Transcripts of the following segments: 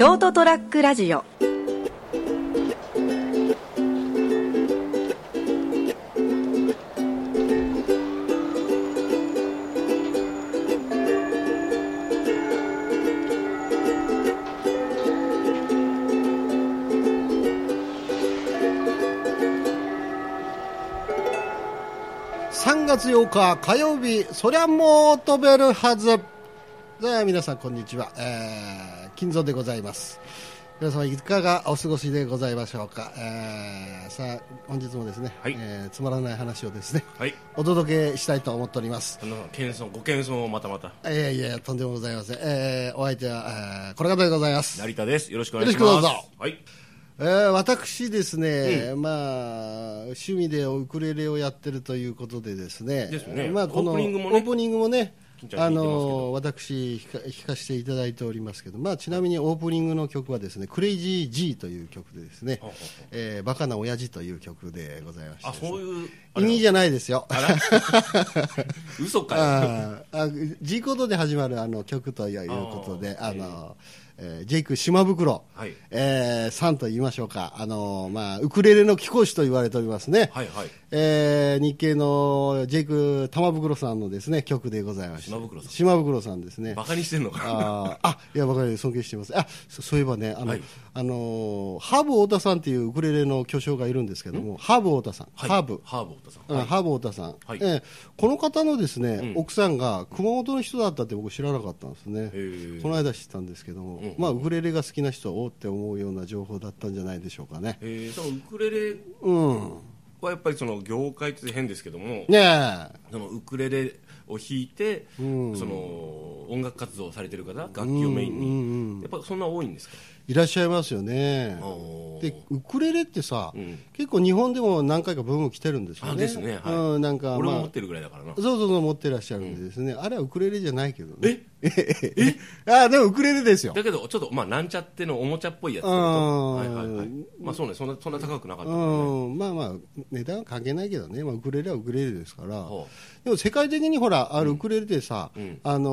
ショートトラックラジオ。3月8日火曜日そりゃもう飛べるはず。さあ皆さんこんにちは、えー、金蔵でございます皆様いかがお過ごしでございましょうか、えー、さあ本日もですね、はいえーつまらない話をですねはい。お届けしたいと思っておりますあの、謙遜、ご謙遜をまたまた。いやいやとんでもございません、えー、お相手は、えー、この方でございます成田です。よろしくお願いします。よろしくどうぞはい。えー私ですね、まあ趣味でウクレレをやってるということでですね、ですねまあこのオープニングもねあの私弾かせていただいておりますけど、まあちなみにオープニングの曲はですね、クレイジー G という曲でですねえーバカな親父という曲でございましてね、そういう。意味じゃないですよ。嘘かよ。あーあ G コードで始まるあの曲ということで、あの、えージェイク島袋、はいえーさんと言いましょうか、あのまあ、ウクレレの貴公子と言われておりますね、はいはい。えー日系のジェイク玉袋さんのですね曲でございまして、島袋さん島袋さんですね。バカにしてんのか。あーあいや、僕は尊敬してます。あそそういえばね、あの、はいあのーハーブ太田さんっていうウクレレの巨匠がいるんですけども、ハーブ太田さん、はい。ハーブ。ハーブ太さん。うんはいハーブ太田さん、はい。ええ。この方のですね、うん。奥さんが熊本の人だったって僕知らなかったんですね。この間知ったんですけども、うんまあ、ウクレレが好きな人はおーって思うような情報だったんじゃないでしょうかね。えー、そのウクレレうん。はやっぱりその業界って変ですけども、ねえ。そのウクレレを弾いて、うん。その音楽活動をされてる方、楽器をメインに、うんうんうん。やっぱそんな多いんですか？いらっしゃいますよね。でウクレレってさ、うん。結構日本でも何回かブーム来てるんですよね。あですね。はい。うん、なんか、まあ。俺も持ってるぐらいだからな。そうそうそう持ってらっしゃるんでですね、あれはウクレレじゃないけどね。え？え？あでもウクレレですよ。だけど、ちょっと、まあ、なんちゃってのおもちゃっぽいやつはいはいはい。まあ、そうね、そんな、そんな高くなかったね。うん、まあまあ、値段は関係ないけどね、まあ、ウクレレはウクレレですから、ほでも世界的にほら、あるウクレレでさ、うん。あの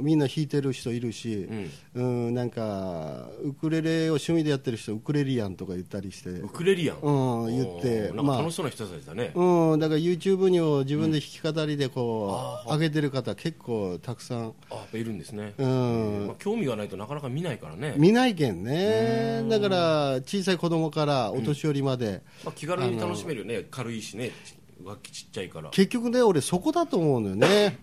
ーみんな弾いてる人いるし、うん。うんなんか、ウクレレを趣味でやってる人、ウクレリアンとか言ったりして、ウクレリアン？うん言ってなんか楽しそうな人たちだね。うん、だから YouTube にも自分で弾き語りでこう、あー上げてる方、結構たくさん、あ、いるんですね。うんまあ、興味がないとなかなか見ないからね。見ないけんね、だから小さい子供からお年寄りまで。まあ、気軽に楽しめるよね。軽いしね。楽器ちっちゃいから。結局ね、俺、そこだと思うのよね、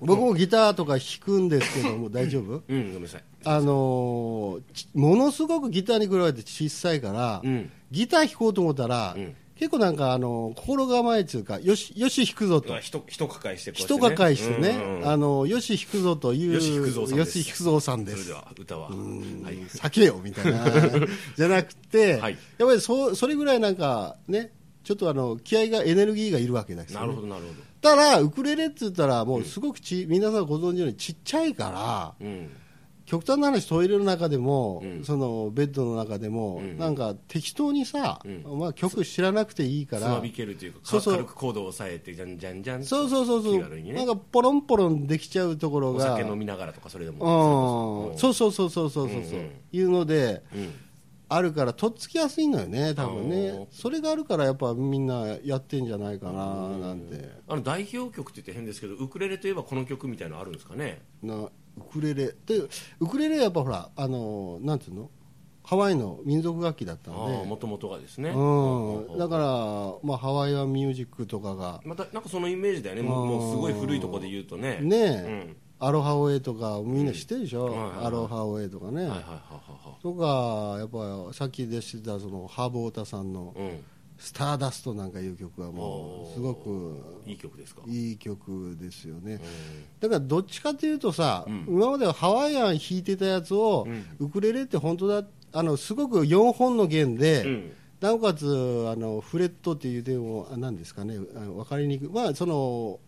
僕もギターとか弾くんですけども、大丈夫？うん、ごめんなさい。あのーちものすごくギターに比べて小さいから、うんギター弾こうと思ったら、うん結構なんか、あのー心構えっていうか、よし、よし弾くぞとまあ、。人、人抱えして人ね抱えしてね、うんうんあのよし弾くぞという、よし弾くぞさんですよし弾くぞさんですそれで。は、歌は。はい。避けよみたいな じゃなくて、はいやっぱりそそれぐらいなんかねちょっとあの気合がエネルギーがいるわけですよ、ね、なるほど、なるほど。ただウクレレって言ったらもうすごくち、皆さんご存知のようにちっちゃいからうん。極端な話トイレの中でも、うん。そのベッドの中でも、うん。なんか適当にさ、うん。まあ、曲知らなくていいかつらまびけるというか、そうそう。軽くコードを押さえて、じゃんじゃんじゃん。そうそうそうそう、ね。なんかポロンポロンできちゃうところおが酒飲みながらとか、それでも。うん、そうそうそうそうそうそう、うんうん。いうので、うん。あるからとっつきやすいのよね、多分ね、それがあるからやっぱみんなやってんじゃないかななんて、あの代表曲って言って変ですけど、ウクレレといえばこの曲みたいなのあるんですかね？なウクレレ。で、ウクレレやっぱほら、あのなんていうの、ハワイの民族楽器だったあので、あ、もともとがですね。うん、だから、まあ、ハワイアンミュージックとかが、またなんかそのイメージだよね、もうもうすごい古いところで言うとね。ねえ、うんアロハオエとか、みんな知ってるでしょ、うん。はいはいはい。アロハオエとかね。はいはいはいはとか、やっぱさっきでしてたそのハーブ太田さんのいはい。うん。「スターダスト」なんかいう曲はもうすごくいい曲ですか？いい曲ですよね。うん。だからどっちかというとさ、うん。今まではハワイアン弾いてたやつを、ウクレレって本当だあのすごく4本の弦で、うん。なおかつあのフレットっていうでもあ何ですかね？分かりにくい。まあその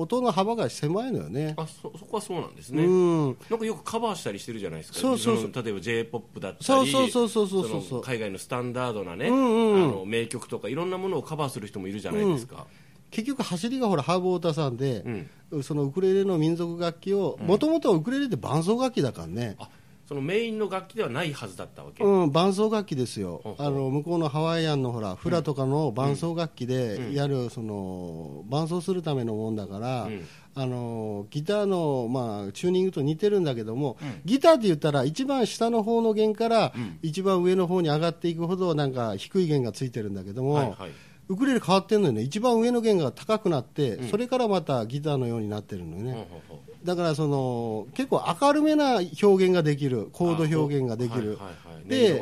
音の幅が狭いのよね。あそそこはそうなんですうね、ん。なんかよくカバーしたりしてるじゃないですか。そうそうそう。の例えば j p o p だったりそうそうそうそうそうそう。その海外のスタンダードなね、うんうんうん。あの名曲とかいろんなものをカバーする人もいるじゃないですか、結局走りがほらハーブ太田さんで、うん。そのウクレレの民族楽器をもともとはウクレレって伴奏楽器だからね。あそのメインの楽器ではないはずだったわけ、うん、伴奏楽器ですよ。ほうほう。あの向こうのハワイアンのほらフラとかの伴奏楽器でやる、その伴奏するためのもんだから、うん。あのギターの、まあ、チューニングと似てるんだけども、ギターって言ったら一番下の方の弦から一番上の方に上がっていくほどなんか低い弦がついてるんだけども、はいはいウクレレ変わってるのよね。一番上の弦が高くなって、それからまたギターのようになってるのよね、ほうほうほうだからその結構明るめな表現ができるコード表現ができる、で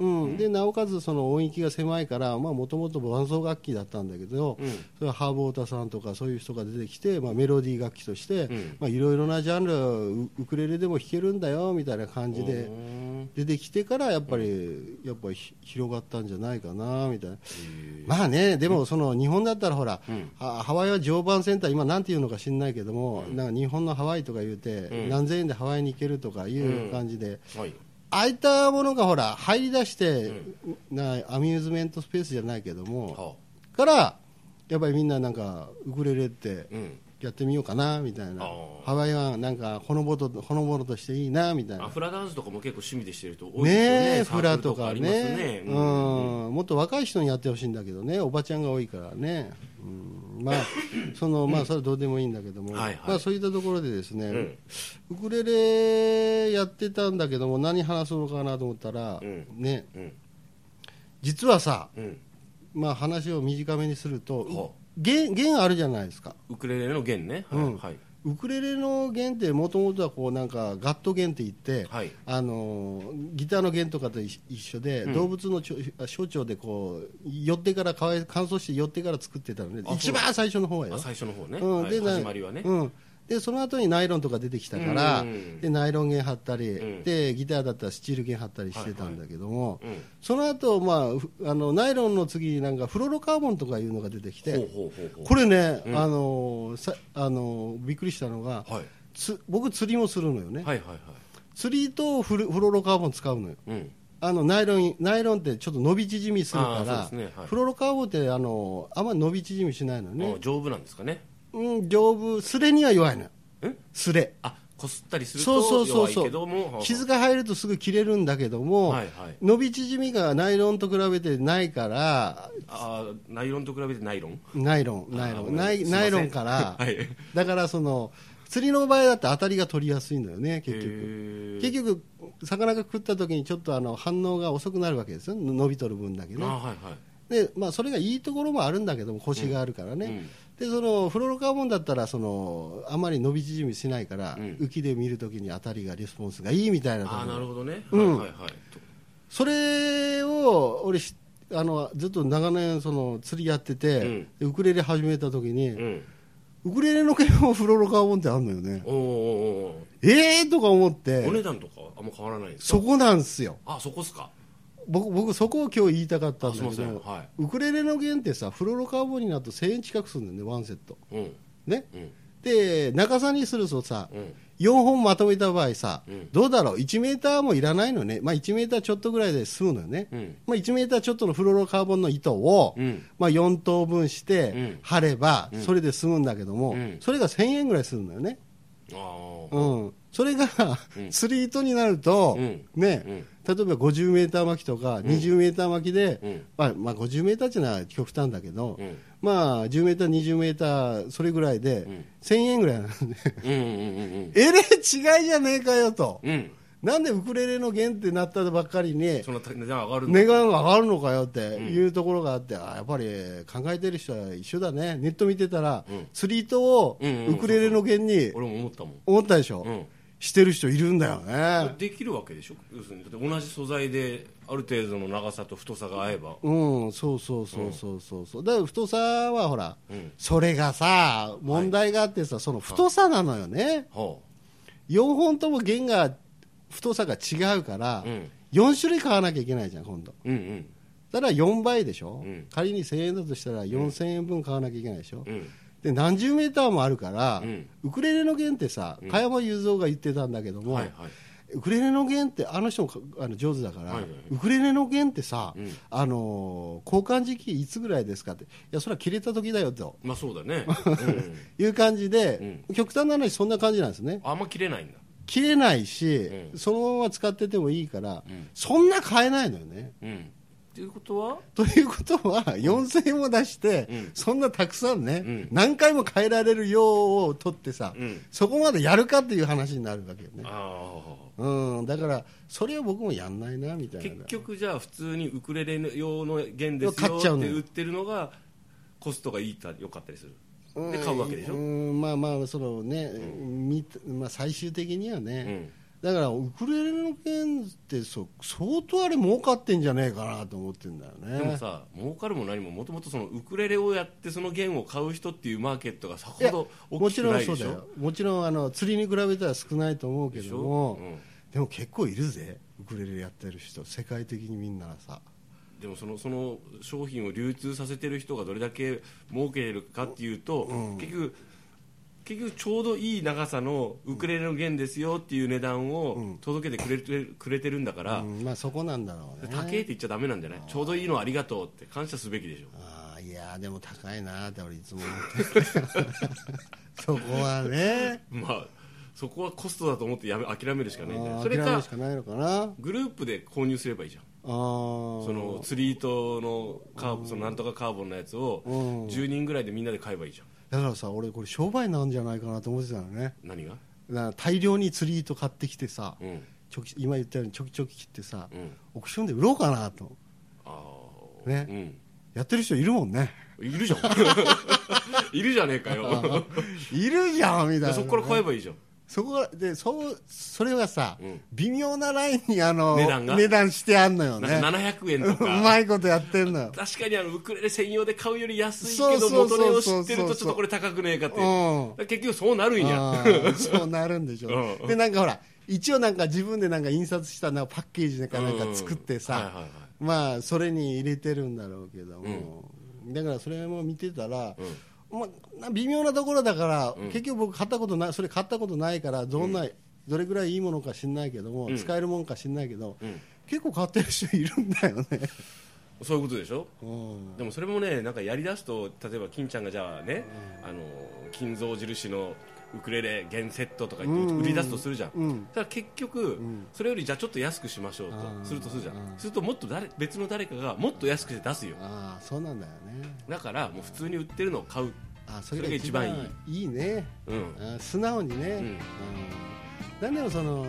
うん。うん。でなおかつその音域が狭いからもともと伴奏楽器だったんだけど、うん。それはハーブ・オータさんとかそういう人が出てきて、まあ、メロディー楽器としていろいろなジャンルウウクレレでも弾けるんだよみたいな感じでうん出てきてからやっぱり、やっぱりひ広がったんじゃないかなみたいな。まあね、でもその日本だったらほら、ハワイは常磐センター、今なんていうのか知んないけども、なんか日本のハワイとか言うて、うん。何千円でハワイに行けるとかいう感じで、はい。ああいったものがほら入り出して、なアミューズメントスペースじゃないけども、はからやっぱりみんななんかウクレレってやってみようかなみたいな。ハワイはなんかほのぼとほのぼのとしていいなみたいな。あフラダンスとかも結構趣味でしてる人多いですよね。ねフラとかね。ね。うん。もっと若い人にやってほしいんだけどね。おばちゃんが多いからね、うん、まあ そのまあそれはどうでもいいんだけども、はいはい。まあ、そういったところでですね、うん。ウクレレやってたんだけども何話すのかなと思ったら、うん。ね。うん。実はさ、うん。まあ、話を短めにするとは弦弦あるじゃないですか。ウクレレの弦ね。はい、うん。はい。ウクレレの弦ってもともとはこうなんかガット弦って言って、はい。あのギターの弦とかと一一緒で、うん。動物のちょ小腸でこう寄ってから乾燥して寄ってから作ってたのねあ一番最初の方はよ。あ、最初の方ね、うん。はい。でな始まりはね、うん、でその後にナイロンとか出てきたから、うんでナイロン弦張ったり、うん。でギターだったらスチール弦張ったりしてたんだけども、うん。その後、まあふあのナイロンの次になんかフロロカーボンとかいうのが出てきて、これね、うん。あのさあのびっくりしたのが、はい。つ僕釣りもするのよね、はいはいはい。釣りとフルフロロカーボン使うのよ。うん。あのナイロンナイロンってちょっと伸び縮みするから、ね。はい。フロロカーボンってあのあんまり伸び縮みしないのよね。あ、丈夫なんですかねうん、丈夫スレには弱いのよ。んスレあこすったりするそうそうと弱いそう。そうけども傷が入るとすぐ切れるんだけども、はいはい。伸び縮みがナイロンと比べてないからあーナイロンと比べてナイロン？ナイロンナイロン。ナイナイロンから、はい。だからその釣りの場合だって当たりが取りやすいんだよね結局。結局魚が食った時にちょっとあの反応が遅くなるわけですよ。伸びとる分だけね。あはいはいで、まあ、それがいいところもあるんだけども腰があるからね、でそのフロロカーボンだったらそのあまり伸び縮みしないから、うん。浮きで見るときに当たりがレスポンスがいいみたいなとこああなるろほどね、うん。はいはいはい。それを俺しあのずっと長年その釣りやってて、ウクレレ始めた時に、うん。ウクレレの弦もフロロカーボンってあるのよね。おーおーおええー、とか思っーお値て段とかあんま変わらないそこなんですよ。あそこっすか僕僕そこを今日言いたかったんだけど、はい。ウクレレの弦ってさフロロカーボンになると1000円近くするんだよねワンセット。うん。ね。うん。で中さにするとさ、うん。4本まとめた場合さ、うん。どうだろう？1メーターもいらないのね、まあ、1メーターちょっとぐらいで済むのよね、うん。まあ、1メーターちょっとのフロロカーボンの糸を、うん。まあ、4等分してうん。貼ればうん。それで済むんだけども、うん。それが1000円ぐらいするんだよね、あうん、それが、うん。釣り糸になると、うん。ね。うん例えば50メーター巻きとか20メーター巻きで、うん。まあまあ、50メーターっていうのは極端だけど、うん。まあ、10メーター、20メーターそれぐらいで、ん。1000円ぐらいなんでうんうんうん えれ違いじゃねえかよと、うん。うんなんでウクレレの弦ってなったばっかりにその値段上が上がるのかよっていうところがあって、あやっぱり考えてる人は一緒だね、ネット見てたら、うん。釣り糸をうんうんウクレレの弦に俺も思ったもん。思ったでしょ、うんしてる人いるんだよね。できるわけでしょ？要するに同じ素材である程度の長さと太さが合えば。うん、そうそうそうそうそうそう、だから太さはほら、うん。それがさ、問題があってさ、その太さなのよね、は4本とも弦が太さが違うから、うん。4種類買わなきゃいけないじゃん、今度。あうんうん。だから4倍でしょ、うん。仮に1000円だとしたら4000円分買わなきゃいけないでしょ、うんで何十メーターもあるから、うん。ウクレレの弦ってさ、加山雄三が言ってたんだけども、はいはい。ウクレレの弦ってあの人もかあの上手だから、はいはい。ウクレレの弦ってさ、うん。あのー交換時期いつぐらいですかっていやそれは切れた時だよと。まあそうだね、うん、いう感じで、極端な話そんな感じなんですね。あんま切れないんだ。切れないし、うん。そのまま使っててもいいから、うん。そんな買えないのよね。うんっていうことは？ということは、4000円も出して、うん。そんなたくさんね、うん。何回も変えられる用を取ってさ、うん。そこまでやるかっていう話になるわけよね。あうん、だから、それは僕もやんないな、みたあいな。結局じゃあ普通にウクレレ用の弦です買っちゃうのよ。よって売ってるのがコストがいいたよかったりする。で買うわけでしょ、うん、まあまあ、そのね、みまあ、最終的にはね、うんだからウクレレの弦ってそう相当あれ儲かってんじゃねえかなと思ってんだよね。でもさ儲かるも何ももともとそのウクレレをやってその弦を買う人っていうマーケットがさほども大きちろくないでしょ？んそうだよ、もちろんあの釣りに比べたら少ないと思うけども、うん。でも結構いるぜ、ウクレレやってる人、世界的にみんなさ、でもそのその商品を流通させてる人がどれだけ儲けれるかっていうと、結局結局ちょうどいい長さのウクレレの弦ですよっていう値段を届けてくれてくれてるんだから、うん。まあそこなんだろうね。高えって言っちゃダメなんじゃない？ちょうどいいのありがとうって感謝すべきでしょ。ああいやでも高いなって俺いつも思ってる そこはね。まあそこはコストだと思ってやめ諦めるしかないんじゃない？それかグループで購入すればいいじゃん。あその釣り糸のカーボそのなんとかカーボンのやつをうん。10人ぐらいでみんなで買えばいいじゃんだからさ俺これ商売なんじゃないかなと思ってたのね。だ何が？から大量に釣り糸買ってきてさ、うん。ちょき今言ったようにちょきちょき切ってさ、うん。オークションで売ろうかなと。ああね。うん。やってる人いるもんね。いるじゃん。いるじゃねえかよ。いるじゃんみたいな。そこから買えばいいじゃんそこがでそうそれがさ、うん。微妙なラインにあの値段が？してあんのよね。なんか700円と うかまいことやってんのよ。確かにあのウクレレ専用で買うより安いそうけどそうそう元そう。値を知ってるとちょっとこれ高くねえかってう。ん。結局そうなるんや。あーそうなるんでしょ、う。ん。でなんかほら一応なんか自分でなんか印刷したなんかパッケージなんかなんか作ってさ、うんはいはいはい。まあそれに入れてるんだろうけども、だからそれも見てたら、まあ、な微妙なところだから、結局僕買ったことないそれ買ったことないからどんな、どれぐらいいいものか知んないけども、ん。使えるもんか知んないけど、ん。結構買ってる人いるんだよね、そういうことでしょ？うん。でもそれもねなんかやりだすと例えば金ちゃんがじゃあね、あの金蔵印のウクレレ弦セットとか言って売り出すとするじゃん、うん。ただ結局、それよりじゃあちょっと安くしましょうとうんするとするじゃん、うんするともっと誰別の誰かがもっと安くして出すよ。ああそうなんだよね。だからもう普通に売ってるのを買う。あそれが一番いい。いいね。うん。あ素直にね、ん。うん。なんでもその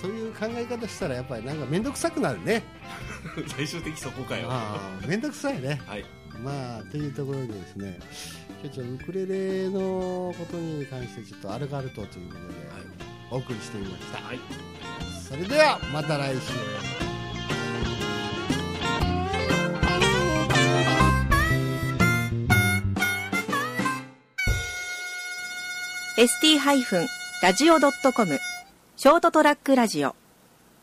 そういう考え方したらやっぱりなんか面倒くさくなるね。最終的にそこかよ。面倒くさいね。はい。まあというところでですね今日ウクレレのことに関してちょっとアルガルトということでお送りしてみました、はい。それではまた来週。ST-radio.com ショートトラックラジオ